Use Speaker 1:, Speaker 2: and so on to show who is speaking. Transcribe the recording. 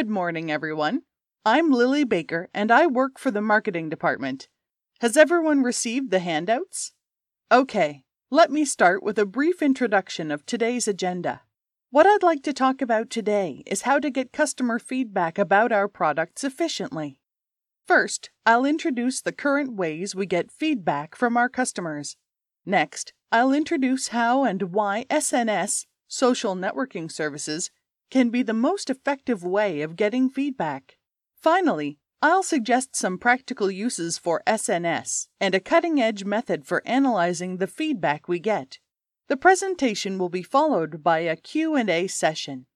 Speaker 1: Good morning, everyone. I'm Lily Baker, and I work for the marketing department. Has everyone received the handouts? Okay, let me start with a brief introduction of today's agenda. What I'd like to talk about today is how to get customer feedback about our products efficiently. First, I'll introduce the current ways we get feedback from our customers. Next, I'll introduce how and why SNS, social networking services, can be the most effective way of getting feedback. Finally, I'll suggest some practical uses for SNS and a cutting edge method for analyzing the feedback we get. The presentation will be followed by a Q&A session.